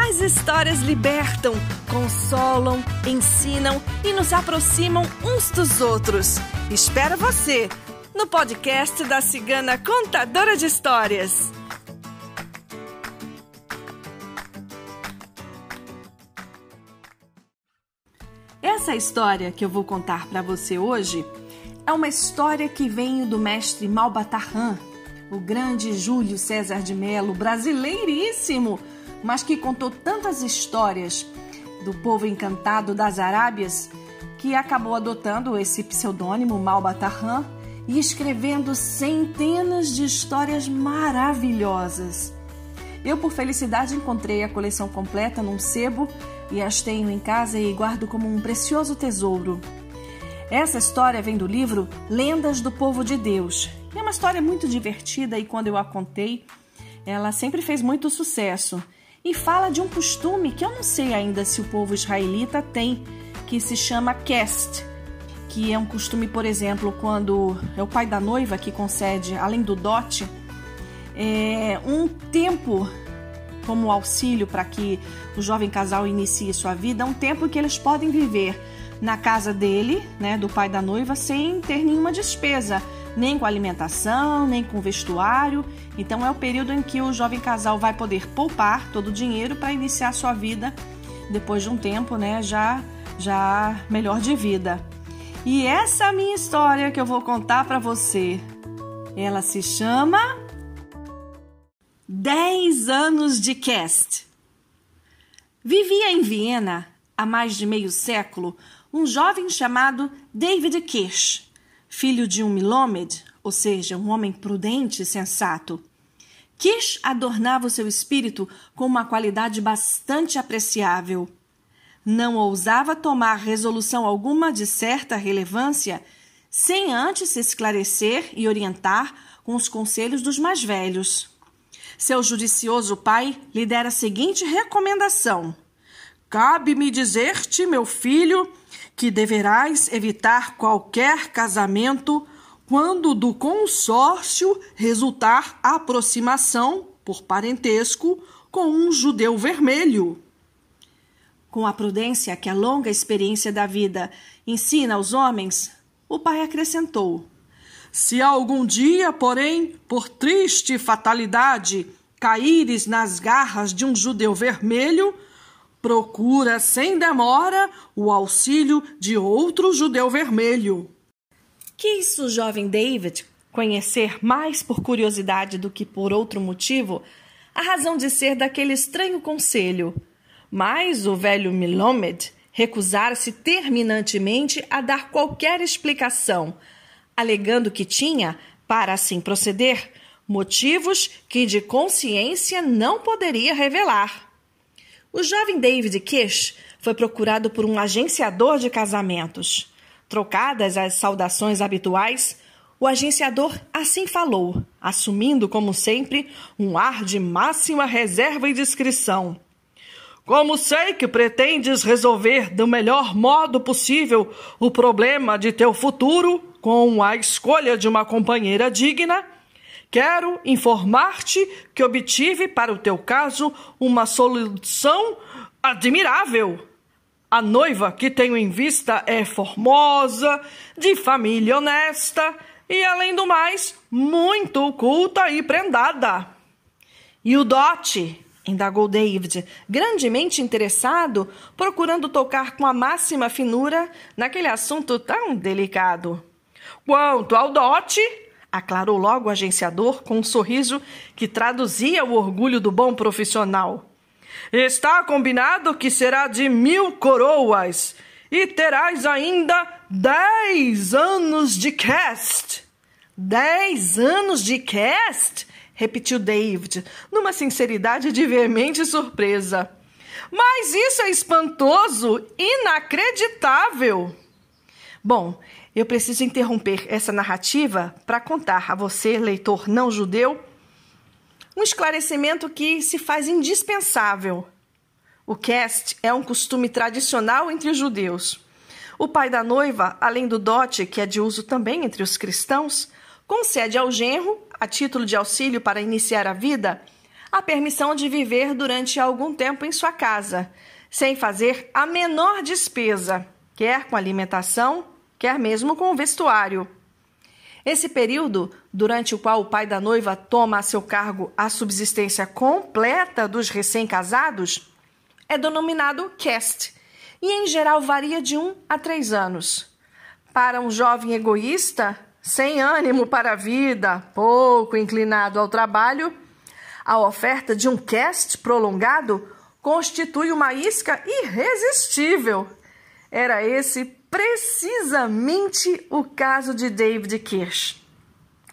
As histórias libertam, consolam, ensinam e nos aproximam uns dos outros. Espero você no podcast da Cigana Contadora de Histórias. Essa história que eu vou contar para você hoje é uma história que vem do mestre Malbatarran, o grande Júlio César de Melo, brasileiríssimo mas que contou tantas histórias do povo encantado das Arábias que acabou adotando esse pseudônimo Malbatarran e escrevendo centenas de histórias maravilhosas. Eu, por felicidade, encontrei a coleção completa num sebo e as tenho em casa e guardo como um precioso tesouro. Essa história vem do livro Lendas do Povo de Deus. É uma história muito divertida e quando eu a contei, ela sempre fez muito sucesso e fala de um costume que eu não sei ainda se o povo israelita tem, que se chama cast, que é um costume, por exemplo, quando é o pai da noiva que concede, além do dote, é um tempo como auxílio para que o jovem casal inicie sua vida, um tempo que eles podem viver na casa dele, né, do pai da noiva, sem ter nenhuma despesa nem com alimentação, nem com vestuário. Então é o período em que o jovem casal vai poder poupar todo o dinheiro para iniciar sua vida depois de um tempo, né, já já melhor de vida. E essa é minha história que eu vou contar para você. Ela se chama 10 anos de cast. Vivia em Viena há mais de meio século um jovem chamado David Kirsch filho de um Milomed, ou seja, um homem prudente e sensato. Kish adornava o seu espírito com uma qualidade bastante apreciável. Não ousava tomar resolução alguma de certa relevância sem antes se esclarecer e orientar com os conselhos dos mais velhos. Seu judicioso pai lhe dera a seguinte recomendação: Cabe-me dizer-te, meu filho, que deverás evitar qualquer casamento quando do consórcio resultar aproximação, por parentesco, com um judeu vermelho. Com a prudência que a longa experiência da vida ensina aos homens, o pai acrescentou: Se algum dia, porém, por triste fatalidade, caíres nas garras de um judeu vermelho, procura sem demora o auxílio de outro judeu vermelho. Quis o jovem David conhecer mais por curiosidade do que por outro motivo a razão de ser daquele estranho conselho, mas o velho Milomed recusara-se terminantemente a dar qualquer explicação, alegando que tinha, para assim proceder, motivos que de consciência não poderia revelar. O jovem David Kish foi procurado por um agenciador de casamentos. Trocadas as saudações habituais, o agenciador assim falou, assumindo, como sempre, um ar de máxima reserva e discrição. Como sei que pretendes resolver do melhor modo possível o problema de teu futuro com a escolha de uma companheira digna, Quero informar-te que obtive para o teu caso uma solução admirável. A noiva que tenho em vista é formosa, de família honesta e, além do mais, muito culta e prendada. E o dote? indagou David, grandemente interessado, procurando tocar com a máxima finura naquele assunto tão delicado. Quanto ao dote, aclarou logo o agenciador com um sorriso que traduzia o orgulho do bom profissional. Está combinado que será de mil coroas e terás ainda dez anos de cast. Dez anos de cast? repetiu David, numa sinceridade de veemente surpresa. Mas isso é espantoso, inacreditável. Bom, eu preciso interromper essa narrativa para contar a você, leitor não judeu, um esclarecimento que se faz indispensável. O cast é um costume tradicional entre os judeus. O pai da noiva, além do dote, que é de uso também entre os cristãos, concede ao genro, a título de auxílio para iniciar a vida, a permissão de viver durante algum tempo em sua casa, sem fazer a menor despesa, quer com alimentação, quer mesmo com o vestuário. Esse período, durante o qual o pai da noiva toma a seu cargo a subsistência completa dos recém-casados, é denominado cast e, em geral, varia de um a três anos. Para um jovem egoísta, sem ânimo para a vida, pouco inclinado ao trabalho, a oferta de um cast prolongado constitui uma isca irresistível. Era esse precisamente o caso de David Kirsch.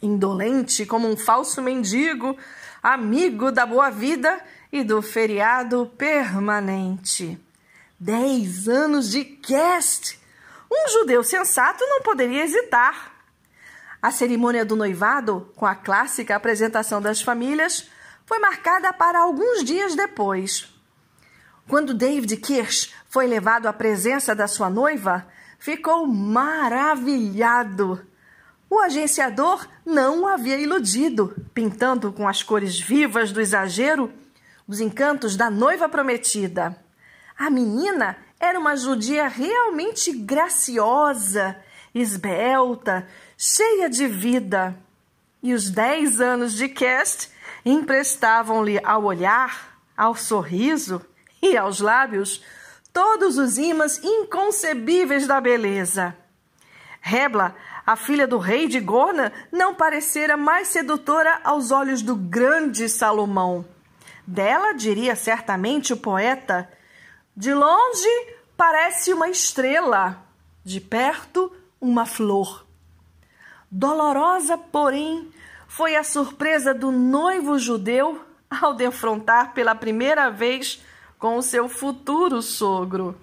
Indolente como um falso mendigo, amigo da boa vida e do feriado permanente. Dez anos de cast! Um judeu sensato não poderia hesitar. A cerimônia do noivado, com a clássica apresentação das famílias, foi marcada para alguns dias depois. Quando David Kirsch foi levado à presença da sua noiva, ficou maravilhado. O agenciador não o havia iludido, pintando com as cores vivas do exagero os encantos da noiva prometida. A menina era uma judia realmente graciosa, esbelta, cheia de vida. E os dez anos de cast emprestavam-lhe ao olhar, ao sorriso e aos lábios todos os imãs inconcebíveis da beleza. Rebla, a filha do rei de Gorna, não parecera mais sedutora aos olhos do grande Salomão. Dela diria certamente o poeta: de longe parece uma estrela, de perto uma flor. Dolorosa, porém, foi a surpresa do noivo judeu ao defrontar pela primeira vez com o seu futuro sogro.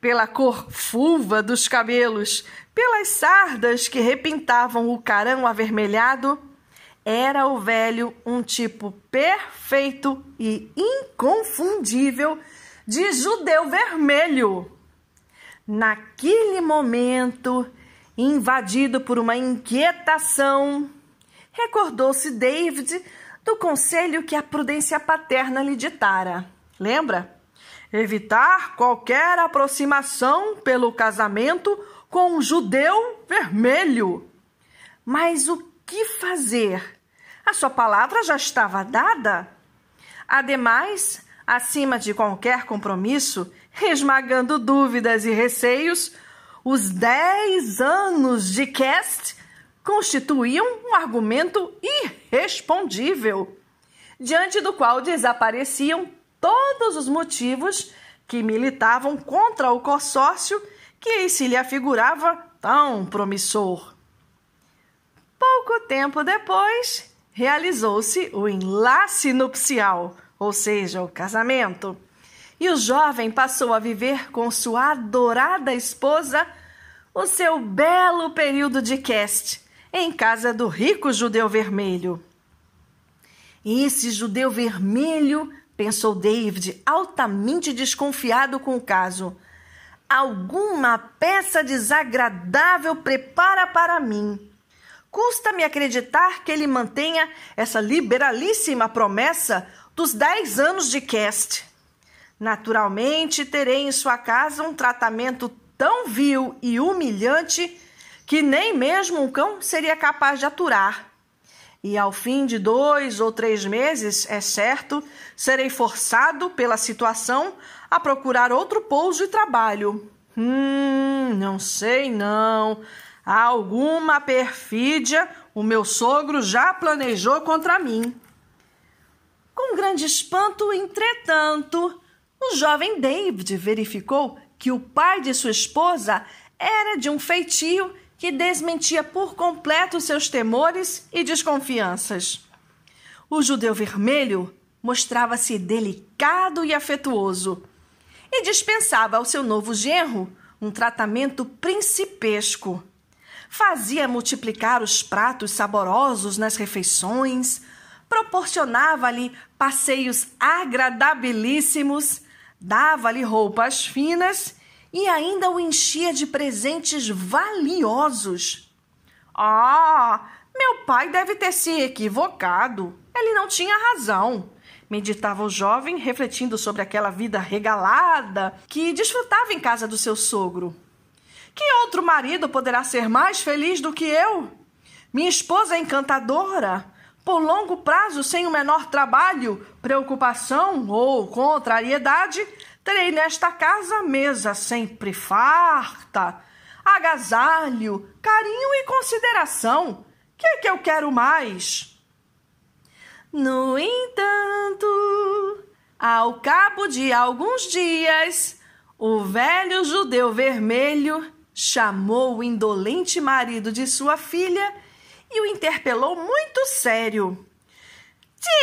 Pela cor fulva dos cabelos, pelas sardas que repintavam o carão avermelhado, era o velho um tipo perfeito e inconfundível de judeu vermelho. Naquele momento, invadido por uma inquietação, recordou-se David do conselho que a prudência paterna lhe ditara. Lembra? Evitar qualquer aproximação pelo casamento com um judeu vermelho. Mas o que fazer? A sua palavra já estava dada? Ademais, acima de qualquer compromisso, esmagando dúvidas e receios, os dez anos de Cast constituíam um argumento irrespondível, diante do qual desapareciam todos os motivos que militavam contra o consórcio que se lhe afigurava tão promissor. Pouco tempo depois, realizou-se o enlace nupcial, ou seja, o casamento e o jovem passou a viver com sua adorada esposa o seu belo período de cast em casa do rico judeu vermelho. Esse judeu vermelho, pensou David, altamente desconfiado com o caso, alguma peça desagradável prepara para mim. Custa-me acreditar que ele mantenha essa liberalíssima promessa dos dez anos de cast. Naturalmente, terei em sua casa um tratamento tão vil e humilhante que nem mesmo um cão seria capaz de aturar. E ao fim de dois ou três meses, é certo, serei forçado pela situação a procurar outro pouso e trabalho. Hum, não sei não. Há alguma perfídia o meu sogro já planejou contra mim. Com grande espanto, entretanto, o jovem David verificou que o pai de sua esposa era de um feitio que desmentia por completo seus temores e desconfianças. O judeu vermelho mostrava-se delicado e afetuoso e dispensava ao seu novo genro um tratamento principesco. Fazia multiplicar os pratos saborosos nas refeições, proporcionava-lhe passeios agradabilíssimos, dava-lhe roupas finas e ainda o enchia de presentes valiosos. Ah, meu pai deve ter se equivocado. Ele não tinha razão. Meditava o jovem, refletindo sobre aquela vida regalada que desfrutava em casa do seu sogro. Que outro marido poderá ser mais feliz do que eu? Minha esposa é encantadora. Por longo prazo, sem o menor trabalho, preocupação ou contrariedade, terei nesta casa mesa sempre farta, agasalho, carinho e consideração. Que é que eu quero mais? No entanto, ao cabo de alguns dias, o velho judeu vermelho chamou o indolente marido de sua filha e o interpelou muito sério.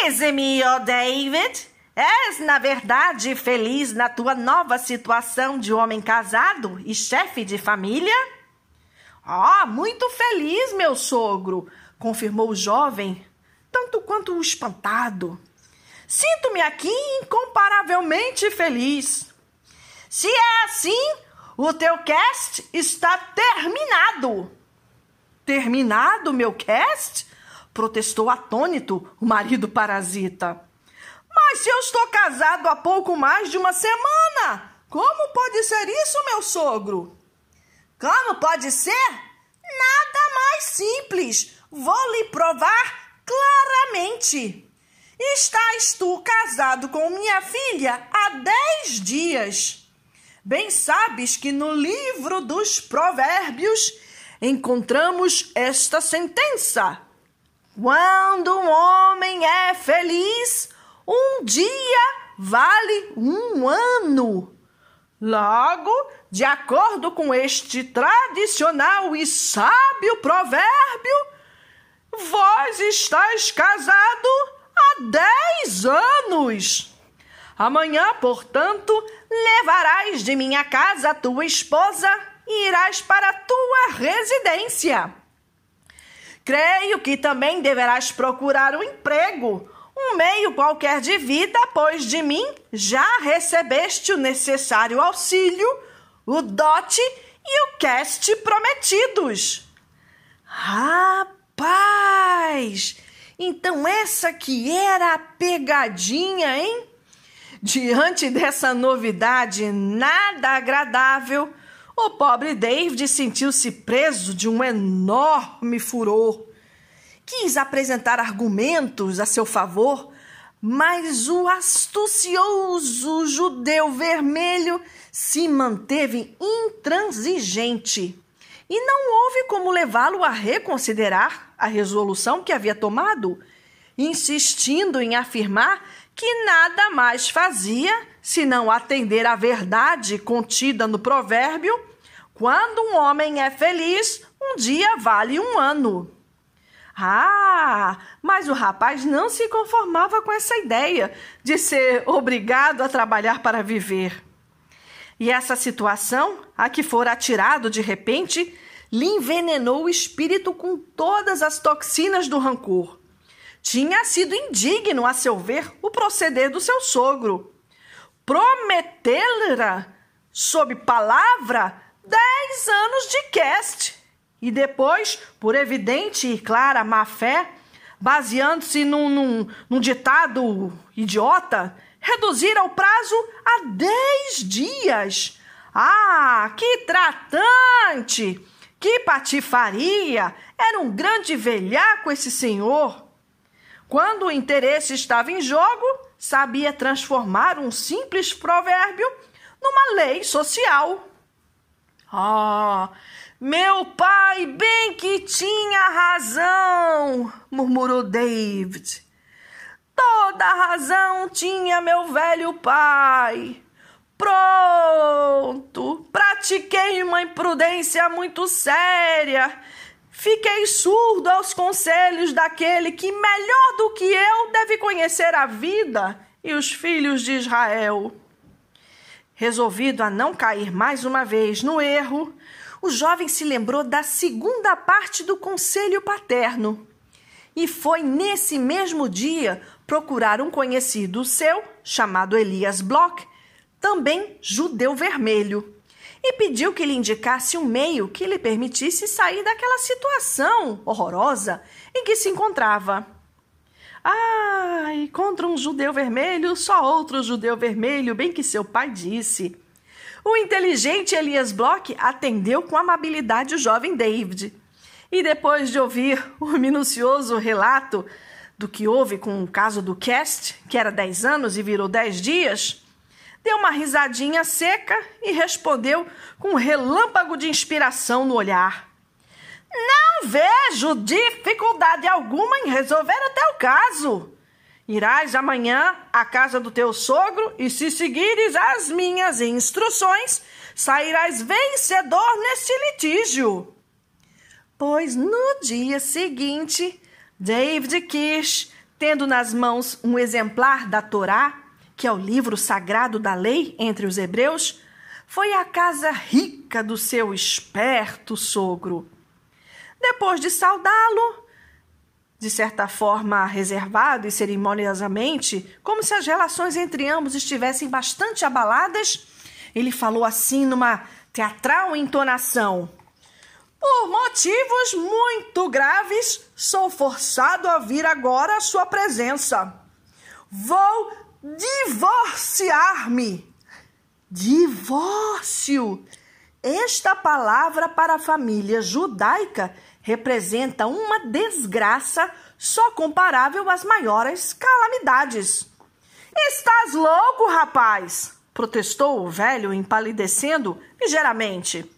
Dize-me, ó oh David, és na verdade feliz na tua nova situação de homem casado e chefe de família? Ah, muito feliz, meu sogro, confirmou o jovem, tanto quanto espantado. Sinto-me aqui incomparavelmente feliz. Se é assim, o teu cast está terminado. Terminado, meu cast? Protestou atônito o marido parasita. Mas se eu estou casado há pouco mais de uma semana, como pode ser isso, meu sogro? Como pode ser? Nada mais simples. Vou lhe provar claramente: Estás tu casado com minha filha há dez dias. Bem sabes que no livro dos Provérbios encontramos esta sentença: Quando um homem é feliz, um dia vale um ano. Logo, de acordo com este tradicional e sábio provérbio, Vós estáis casado há dez anos. Amanhã, portanto, levarás de minha casa tua esposa e irás para a tua residência. Creio que também deverás procurar um emprego, um meio qualquer de vida, pois de mim já recebeste o necessário auxílio, o dote e o cast prometidos. Rapaz! Então essa que era a pegadinha, hein? Diante dessa novidade nada agradável, o pobre David sentiu-se preso de um enorme furor. Quis apresentar argumentos a seu favor, mas o astucioso judeu vermelho se manteve intransigente e não houve como levá-lo a reconsiderar a resolução que havia tomado, insistindo em afirmar que nada mais fazia senão atender à verdade contida no provérbio: quando um homem é feliz, um dia vale um ano. Ah, mas o rapaz não se conformava com essa ideia de ser obrigado a trabalhar para viver. E essa situação, a que fora atirado de repente, lhe envenenou o espírito com todas as toxinas do rancor. Tinha sido indigno, a seu ver, o proceder do seu sogro. Prometê-la, sob palavra, dez anos de cast. E depois, por evidente e clara má fé, baseando-se num, num, num ditado idiota, reduzir ao prazo a dez dias. Ah, que tratante! Que patifaria! Era um grande velhaco esse senhor. Quando o interesse estava em jogo, sabia transformar um simples provérbio numa lei social. Ah, meu pai bem que tinha razão, murmurou David. Toda razão tinha meu velho pai. Pronto! Pratiquei uma imprudência muito séria. Fiquei surdo aos conselhos daquele que, melhor do que eu, deve conhecer a vida e os filhos de Israel. Resolvido a não cair mais uma vez no erro, o jovem se lembrou da segunda parte do conselho paterno e foi nesse mesmo dia procurar um conhecido seu, chamado Elias Bloch, também judeu vermelho, e pediu que lhe indicasse um meio que lhe permitisse sair daquela situação horrorosa em que se encontrava. Ai, contra um judeu vermelho, só outro judeu vermelho, bem que seu pai disse. O inteligente Elias Bloch atendeu com amabilidade o jovem David. E depois de ouvir o minucioso relato do que houve com o caso do Cast, que era 10 anos e virou 10 dias, deu uma risadinha seca e respondeu com um relâmpago de inspiração no olhar. Não vejo dificuldade alguma em resolver o teu caso. Irás amanhã à casa do teu sogro e, se seguires as minhas instruções, sairás vencedor neste litígio. Pois no dia seguinte, David Kish, tendo nas mãos um exemplar da Torá, que é o livro sagrado da lei entre os hebreus, foi à casa rica do seu esperto sogro. Depois de saudá-lo, de certa forma reservado e cerimoniosamente, como se as relações entre ambos estivessem bastante abaladas, ele falou assim numa teatral entonação: Por motivos muito graves, sou forçado a vir agora à sua presença. Vou divorciar-me. Divórcio! Esta palavra para a família judaica representa uma desgraça só comparável às maiores calamidades. Estás louco, rapaz? protestou o velho, empalidecendo ligeiramente.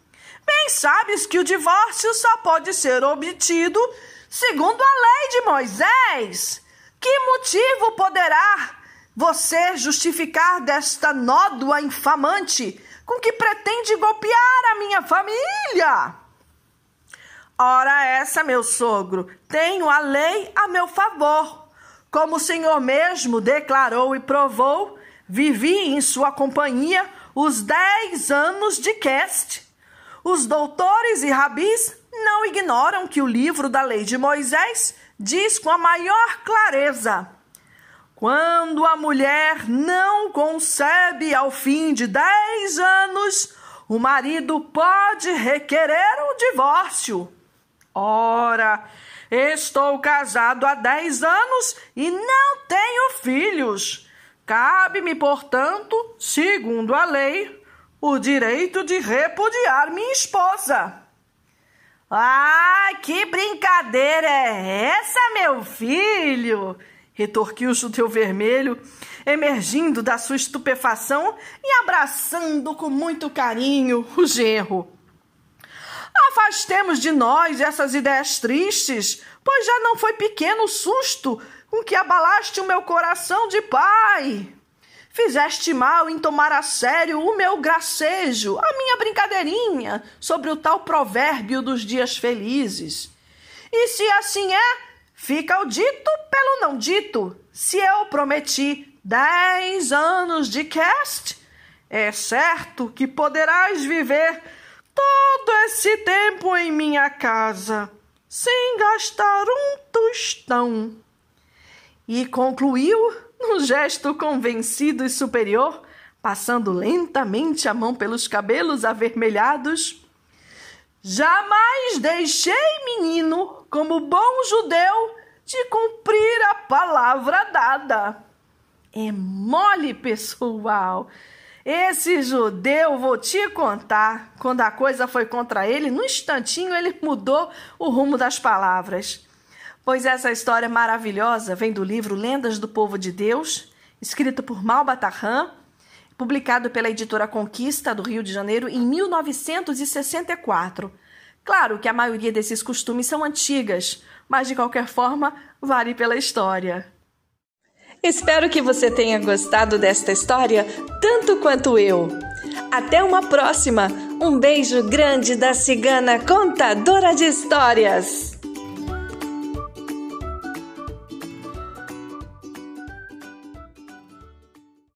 Bem sabes que o divórcio só pode ser obtido segundo a lei de Moisés. Que motivo poderá você justificar desta nódoa infamante com que pretende golpear a minha família? Ora, essa, meu sogro, tenho a lei a meu favor. Como o Senhor mesmo declarou e provou, vivi em sua companhia os dez anos de Cast. Os doutores e rabis não ignoram que o livro da lei de Moisés diz com a maior clareza: quando a mulher não concebe ao fim de dez anos, o marido pode requerer o divórcio. Ora, estou casado há dez anos e não tenho filhos. Cabe-me, portanto, segundo a lei, o direito de repudiar minha esposa. Ah, que brincadeira é essa, meu filho? retorquiu o judeu vermelho, emergindo da sua estupefação e abraçando com muito carinho o genro. Afastemos de nós essas ideias tristes, pois já não foi pequeno o susto com que abalaste o meu coração de pai. Fizeste mal em tomar a sério o meu gracejo, a minha brincadeirinha sobre o tal provérbio dos dias felizes. E se assim é, fica o dito pelo não dito. Se eu prometi dez anos de cast, é certo que poderás viver todo esse tempo em minha casa, sem gastar um tostão. E concluiu num gesto convencido e superior, passando lentamente a mão pelos cabelos avermelhados. Jamais deixei, menino, como bom judeu, de cumprir a palavra dada. É mole, pessoal. Esse judeu, vou te contar, quando a coisa foi contra ele, no instantinho ele mudou o rumo das palavras. Pois essa história maravilhosa vem do livro Lendas do Povo de Deus, escrito por Malbatarran, publicado pela editora Conquista do Rio de Janeiro em 1964. Claro que a maioria desses costumes são antigas, mas de qualquer forma vale pela história. Espero que você tenha gostado desta história tanto quanto eu. Até uma próxima! Um beijo grande da cigana contadora de histórias!